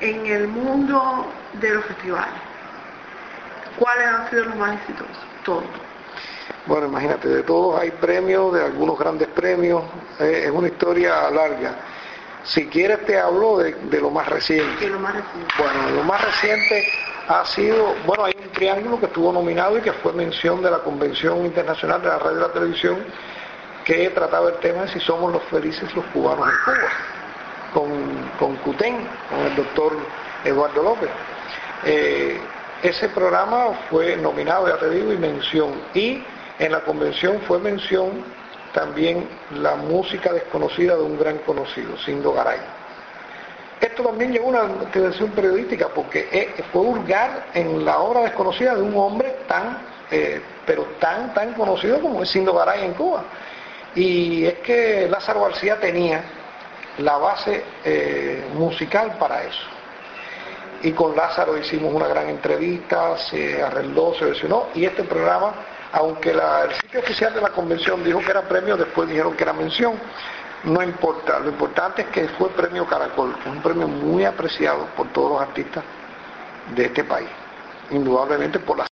en el mundo de los festivales, ¿cuáles han sido los más exitosos? Todos. Bueno, imagínate, de todos hay premios, de algunos grandes premios, eh, es una historia larga. Si quieres te hablo de, lo más reciente. lo más reciente? Bueno, lo más reciente ha sido, bueno, hay un triángulo que estuvo nominado y que fue mención de la Convención Internacional de la Radio y la Televisión que trataba el tema de si somos los felices los cubanos en Cuba, con, CUTEN, con el doctor Eduardo López. Eh, ese programa fue nominado, ya te digo, y mención. Y en la convención fue mención también la música desconocida de un gran conocido, Sindo Garay. Esto también llegó a una atención periodística porque eh, fue vulgar en la obra desconocida de un hombre tan, eh, pero tan, tan conocido como es Sindo Garay en Cuba. Y es que Lázaro García tenía la base eh, musical para eso. Y con Lázaro hicimos una gran entrevista, se arregló, se versionó, y este programa, aunque el sitio oficial de la convención dijo que era premio, después dijeron que era mención, no importa, lo importante es que fue premio Caracol, un premio muy apreciado por todos los artistas de este país, indudablemente por la